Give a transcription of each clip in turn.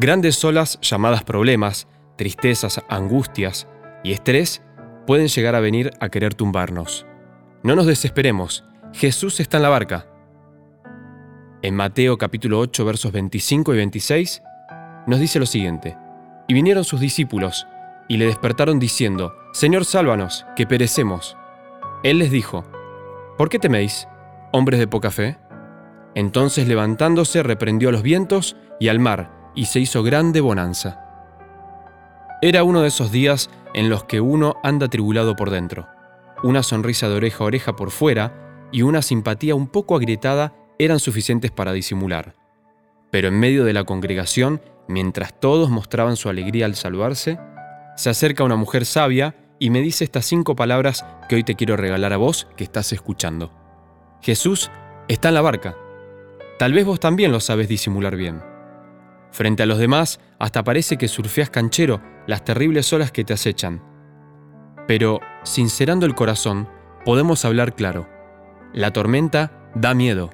Grandes olas llamadas problemas, tristezas, angustias y estrés pueden llegar a venir a querer tumbarnos. No nos desesperemos, Jesús está en la barca. En Mateo capítulo 8 versos 25 y 26 nos dice lo siguiente, y vinieron sus discípulos y le despertaron diciendo, Señor, sálvanos, que perecemos. Él les dijo, ¿por qué teméis, hombres de poca fe? Entonces levantándose reprendió a los vientos y al mar, y se hizo grande bonanza. Era uno de esos días en los que uno anda tribulado por dentro. Una sonrisa de oreja a oreja por fuera y una simpatía un poco agrietada eran suficientes para disimular. Pero en medio de la congregación, mientras todos mostraban su alegría al saludarse, se acerca una mujer sabia y me dice estas cinco palabras que hoy te quiero regalar a vos que estás escuchando. Jesús está en la barca. Tal vez vos también lo sabes disimular bien. Frente a los demás, hasta parece que surfeas canchero las terribles olas que te acechan. Pero, sincerando el corazón, podemos hablar claro. La tormenta da miedo.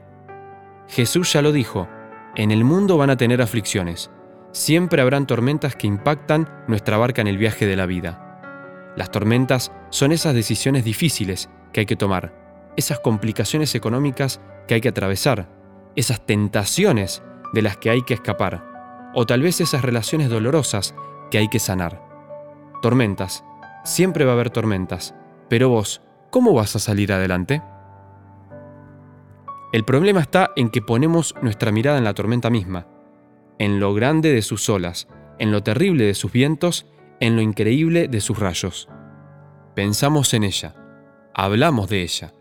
Jesús ya lo dijo, en el mundo van a tener aflicciones. Siempre habrán tormentas que impactan nuestra barca en el viaje de la vida. Las tormentas son esas decisiones difíciles que hay que tomar, esas complicaciones económicas que hay que atravesar, esas tentaciones de las que hay que escapar o tal vez esas relaciones dolorosas que hay que sanar. Tormentas. Siempre va a haber tormentas. Pero vos, ¿cómo vas a salir adelante? El problema está en que ponemos nuestra mirada en la tormenta misma, en lo grande de sus olas, en lo terrible de sus vientos, en lo increíble de sus rayos. Pensamos en ella, hablamos de ella,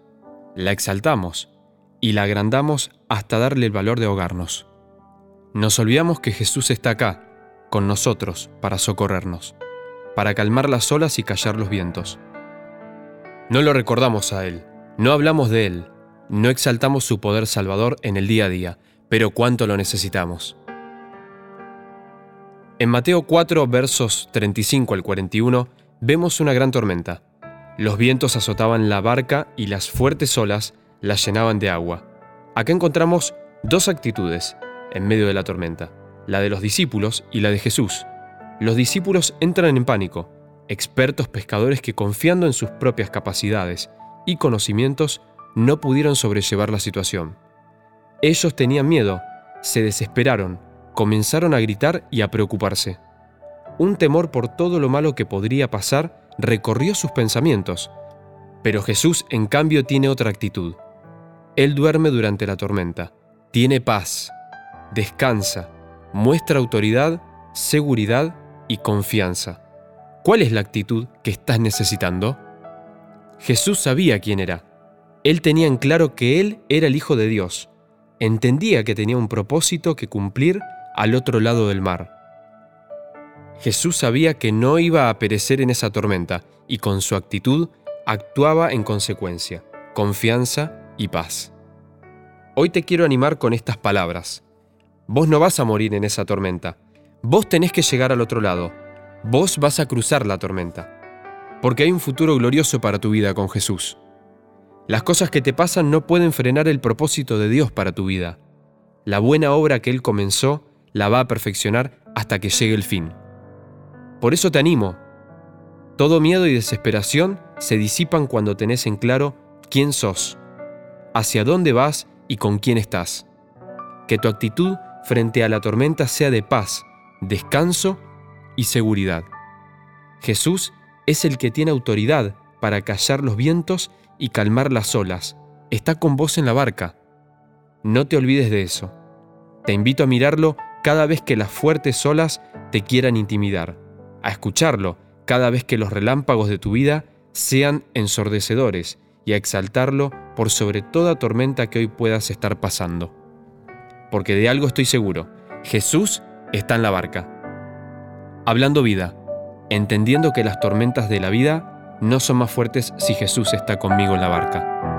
la exaltamos y la agrandamos hasta darle el valor de ahogarnos. Nos olvidamos que Jesús está acá, con nosotros, para socorrernos, para calmar las olas y callar los vientos. No lo recordamos a Él, no hablamos de Él, no exaltamos su poder salvador en el día a día, pero cuánto lo necesitamos. En Mateo 4, versos 35 al 41, vemos una gran tormenta. Los vientos azotaban la barca y las fuertes olas la llenaban de agua. Acá encontramos dos actitudes, en medio de la tormenta, la de los discípulos y la de Jesús. Los discípulos entran en pánico, expertos pescadores que confiando en sus propias capacidades y conocimientos no pudieron sobrellevar la situación. Ellos tenían miedo, se desesperaron, comenzaron a gritar y a preocuparse. Un temor por todo lo malo que podría pasar recorrió sus pensamientos, pero Jesús en cambio tiene otra actitud. Él duerme durante la tormenta, tiene paz, descansa, muestra autoridad, seguridad y confianza. ¿Cuál es la actitud que estás necesitando? Jesús sabía quién era. Él tenía en claro que Él era el Hijo de Dios. Entendía que tenía un propósito que cumplir al otro lado del mar. Jesús sabía que no iba a perecer en esa tormenta y con su actitud actuaba en consecuencia, confianza y paz. Hoy te quiero animar con estas palabras. Vos no vas a morir en esa tormenta. Vos tenés que llegar al otro lado. Vos vas a cruzar la tormenta. Porque hay un futuro glorioso para tu vida con Jesús. Las cosas que te pasan no pueden frenar el propósito de Dios para tu vida. La buena obra que Él comenzó la va a perfeccionar hasta que llegue el fin. Por eso te animo. Todo miedo y desesperación se disipan cuando tenés en claro quién sos, hacia dónde vas y con quién estás. Que tu actitud frente a la tormenta sea de paz, descanso y seguridad. Jesús es el que tiene autoridad para callar los vientos y calmar las olas. Está con vos en la barca. No te olvides de eso. Te invito a mirarlo cada vez que las fuertes olas te quieran intimidar, a escucharlo cada vez que los relámpagos de tu vida sean ensordecedores y a exaltarlo por sobre toda tormenta que hoy puedas estar pasando porque de algo estoy seguro, Jesús está en la barca. Hablando vida, entendiendo que las tormentas de la vida no son más fuertes si Jesús está conmigo en la barca.